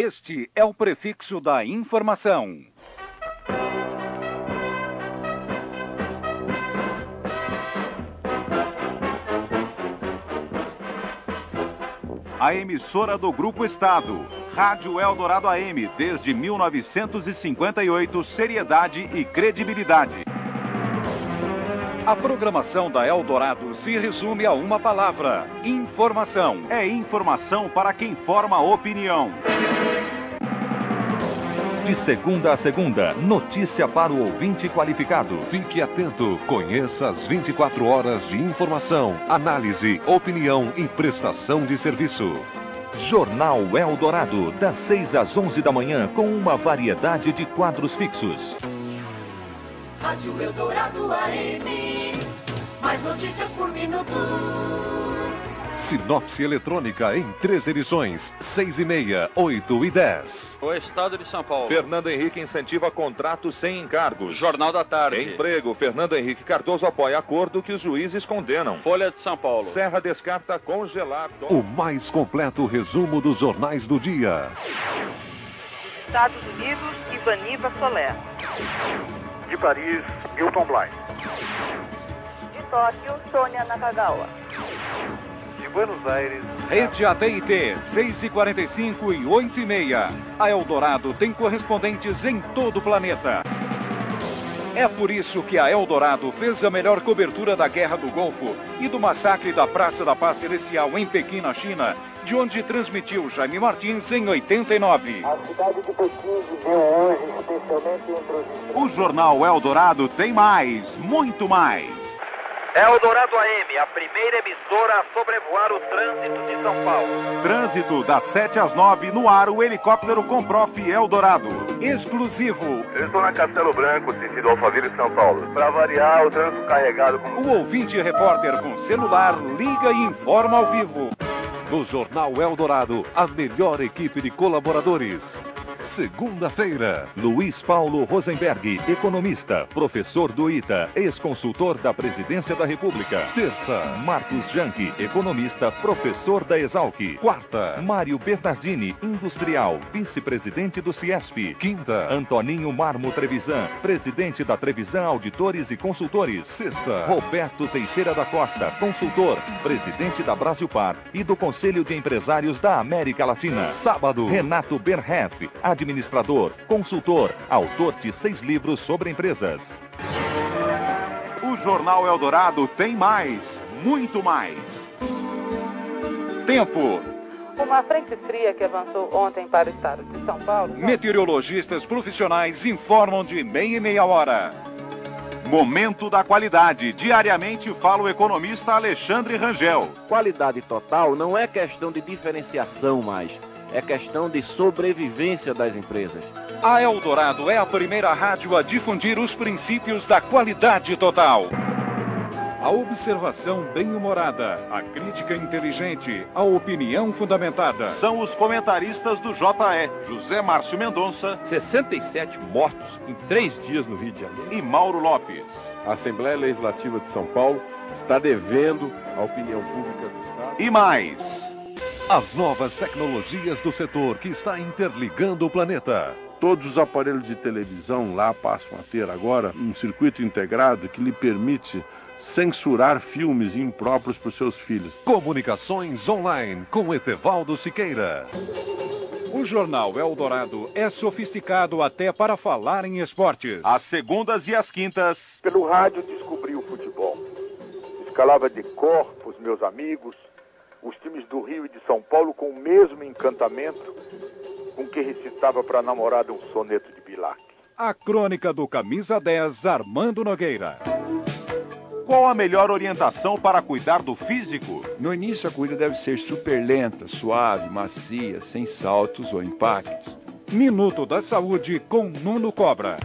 Este é o prefixo da informação. A emissora do Grupo Estado. Rádio Eldorado AM, desde 1958, seriedade e credibilidade. A programação da Eldorado se resume a uma palavra: informação. É informação para quem forma opinião. De segunda a segunda, notícia para o ouvinte qualificado. Fique atento, conheça as 24 horas de informação, análise, opinião e prestação de serviço. Jornal Eldorado, das 6 às 11 da manhã, com uma variedade de quadros fixos. Rádio Eldorado AM, mais notícias por minuto. Sinopse eletrônica em três edições: 6 e meia, 8 e 10. O Estado de São Paulo. Fernando Henrique incentiva contratos sem encargos. Jornal da Tarde. Emprego. Fernando Henrique Cardoso apoia acordo que os juízes condenam. Folha de São Paulo. Serra descarta congelar. O mais completo resumo dos jornais do dia. Estados Unidos, Ivaniva Soler. De Paris, Milton Bly. De Tóquio, Sônia Nakagawa. Buenos Aires, Rede AT&T, 6 e 45 e 8 e meia. A Eldorado tem correspondentes em todo o planeta. É por isso que a Eldorado fez a melhor cobertura da Guerra do Golfo e do massacre da Praça da Paz Celestial em Pequim, na China, de onde transmitiu Jaime Martins em 89. A cidade de Pequim viveu hoje, especialmente entre os O Jornal Eldorado tem mais, muito mais. Eldorado AM, a primeira emissora a sobrevoar o trânsito de São Paulo. Trânsito das 7 às 9 no ar o helicóptero Comprof Eldorado. Exclusivo. eu estou na Castelo Branco, sentido Alphaville, São Paulo. Para variar, o trânsito carregado com O ouvinte repórter com celular liga e informa ao vivo. No Jornal Eldorado, a melhor equipe de colaboradores. Segunda-feira, Luiz Paulo Rosenberg, economista, professor do ITA, ex-consultor da Presidência da República. Terça, Marcos Janke, economista, professor da Exalc. Quarta, Mário Bernardini, industrial, vice-presidente do Ciesp. Quinta, Antoninho Marmo Trevisan, presidente da Trevisan Auditores e Consultores. Sexta, Roberto Teixeira da Costa, consultor, presidente da Brasilpar e do Conselho de Empresários da América Latina. Sábado, Renato Berhef, administrador, consultor, autor de seis livros sobre empresas. O Jornal Eldorado tem mais, muito mais. Tempo. Uma frente fria que avançou ontem para o estado de São Paulo. Meteorologistas profissionais informam de meia e meia hora. Momento da qualidade. Diariamente fala o economista Alexandre Rangel. Qualidade total não é questão de diferenciação mais, é questão de sobrevivência das empresas. A Eldorado é a primeira rádio a difundir os princípios da qualidade total. A observação bem-humorada, a crítica inteligente, a opinião fundamentada. São os comentaristas do JE, José Márcio Mendonça 67 mortos em três dias no Rio de Janeiro. e Mauro Lopes. A Assembleia Legislativa de São Paulo está devendo à opinião pública do Estado. E mais. As novas tecnologias do setor que está interligando o planeta. Todos os aparelhos de televisão lá passam a ter agora um circuito integrado que lhe permite censurar filmes impróprios para os seus filhos. Comunicações online com Etevaldo Siqueira. O Jornal Eldorado é sofisticado até para falar em esportes. Às segundas e às quintas. Pelo rádio descobri o futebol. Escalava de cor os meus amigos, os times do Rio e de São Paulo com o mesmo encantamento com que recitava para a namorada um soneto de Bilac. A crônica do Camisa 10, Armando Nogueira. Qual a melhor orientação para cuidar do físico? No início, a corrida deve ser super lenta, suave, macia, sem saltos ou impactos. Minuto da Saúde com Nuno Cobra.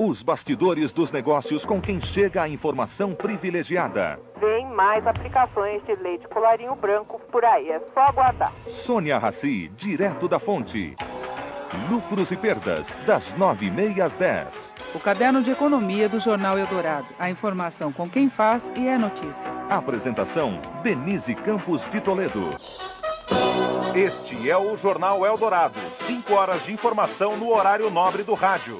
Os bastidores dos negócios com quem chega a informação privilegiada. Vem mais aplicações de leite colarinho branco por aí, é só aguardar. Sônia Raci, direto da fonte. Lucros e perdas, das nove e meia às dez. O caderno de economia do Jornal Eldorado. A informação com quem faz e é notícia. Apresentação, Denise Campos de Toledo. Este é o Jornal Eldorado. Cinco horas de informação no horário nobre do rádio.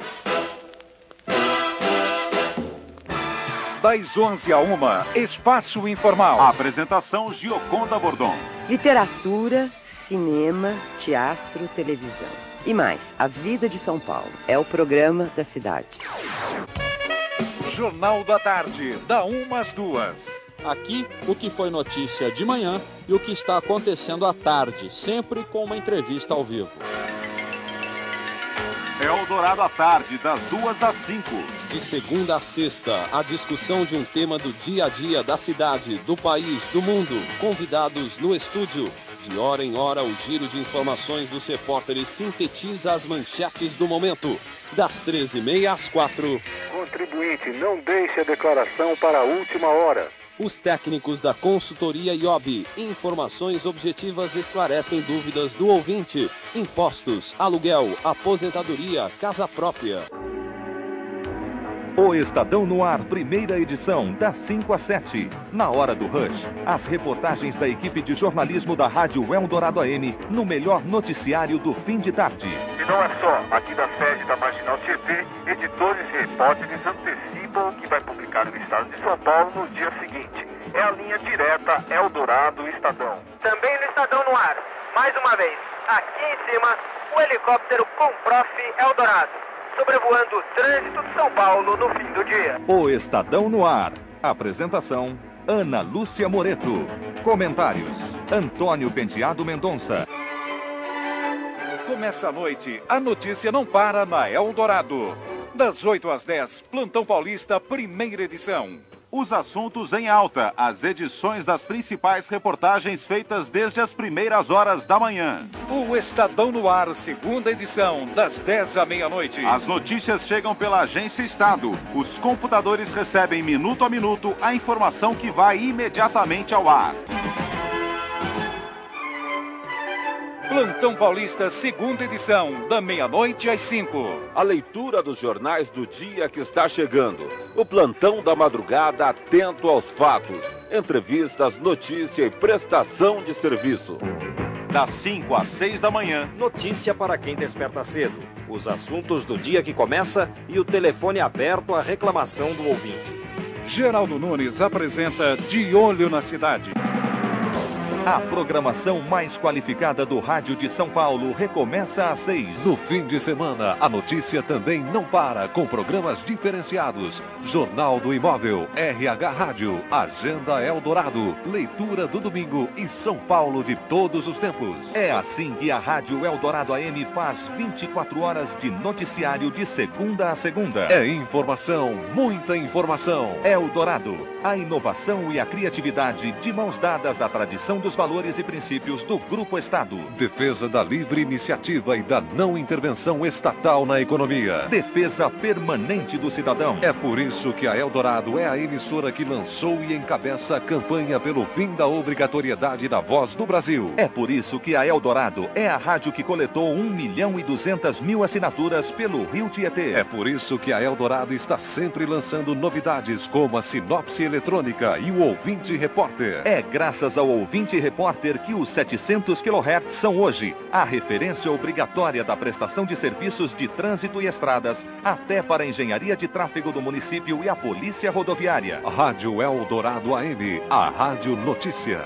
Das 11 a 1, Espaço Informal. Apresentação Gioconda Bordon. Literatura, cinema, teatro, televisão. E mais, a vida de São Paulo. É o programa da cidade. Jornal da Tarde, da 1 às 2. Aqui, o que foi notícia de manhã e o que está acontecendo à tarde, sempre com uma entrevista ao vivo. Eldorado à tarde, das duas às cinco. De segunda a sexta, a discussão de um tema do dia a dia da cidade, do país, do mundo. Convidados no estúdio. De hora em hora, o giro de informações dos repórteres sintetiza as manchetes do momento. Das 13h30 às 4 Contribuinte, não deixe a declaração para a última hora. Os técnicos da consultoria IOB. Informações objetivas esclarecem dúvidas do ouvinte. Impostos, aluguel, aposentadoria, casa própria. O Estadão no Ar, primeira edição, das 5 às 7. Na hora do rush, as reportagens da equipe de jornalismo da Rádio Eldorado AM no melhor noticiário do fim de tarde. E não é só. Aqui da sede da Marginal Tietê, editores e repórteres antecipam o que vai publicar no estado de São Paulo no dia seguinte. É a linha direta Eldorado Estadão. Também no Estadão no Ar. Mais uma vez, aqui em cima, o helicóptero com Prof. Eldorado sobrevoando o trânsito de São Paulo no fim do dia. O Estadão no Ar. Apresentação: Ana Lúcia Moreto. Comentários: Antônio Penteado Mendonça. Começa a noite, a notícia não para na Eldorado. Das 8 às 10, Plantão Paulista, primeira edição. Os assuntos em alta, as edições das principais reportagens feitas desde as primeiras horas da manhã. O Estadão no Ar, segunda edição, das 10 à meia-noite. As notícias chegam pela Agência Estado. Os computadores recebem minuto a minuto a informação que vai imediatamente ao ar. Plantão Paulista, segunda edição, da meia-noite às 5. A leitura dos jornais do dia que está chegando. O plantão da madrugada atento aos fatos. Entrevistas, notícia e prestação de serviço. Das 5 às 6 da manhã. Notícia para quem desperta cedo. Os assuntos do dia que começa e o telefone aberto à reclamação do ouvinte. Geraldo Nunes apresenta De Olho na Cidade. A programação mais qualificada do rádio de São Paulo recomeça às seis. No fim de semana, a notícia também não para com programas diferenciados. Jornal do Imóvel, RH Rádio, Agenda Eldorado, Leitura do Domingo e São Paulo de todos os tempos. É assim que a Rádio Eldorado AM faz 24 horas de noticiário de segunda a segunda. É informação, muita informação. Eldorado, a inovação e a criatividade de mãos dadas à tradição dos valores e princípios do Grupo Estado. Defesa da livre iniciativa e da não intervenção estatal na economia. Defesa permanente do cidadão. É por isso que a Eldorado é a emissora que lançou e encabeça a campanha pelo fim da obrigatoriedade da voz do Brasil. É por isso que a Eldorado é a rádio que coletou 1 milhão e 200 mil assinaturas pelo Rio Tietê. É por isso que a Eldorado está sempre lançando novidades como a sinopse eletrônica e o ouvinte repórter. É graças ao ouvinte repórter que os 700 kHz são hoje a referência obrigatória da prestação de serviços de trânsito e estradas, até para a engenharia de tráfego do município e a polícia rodoviária. Rádio Eldorado AM, a Rádio Notícia.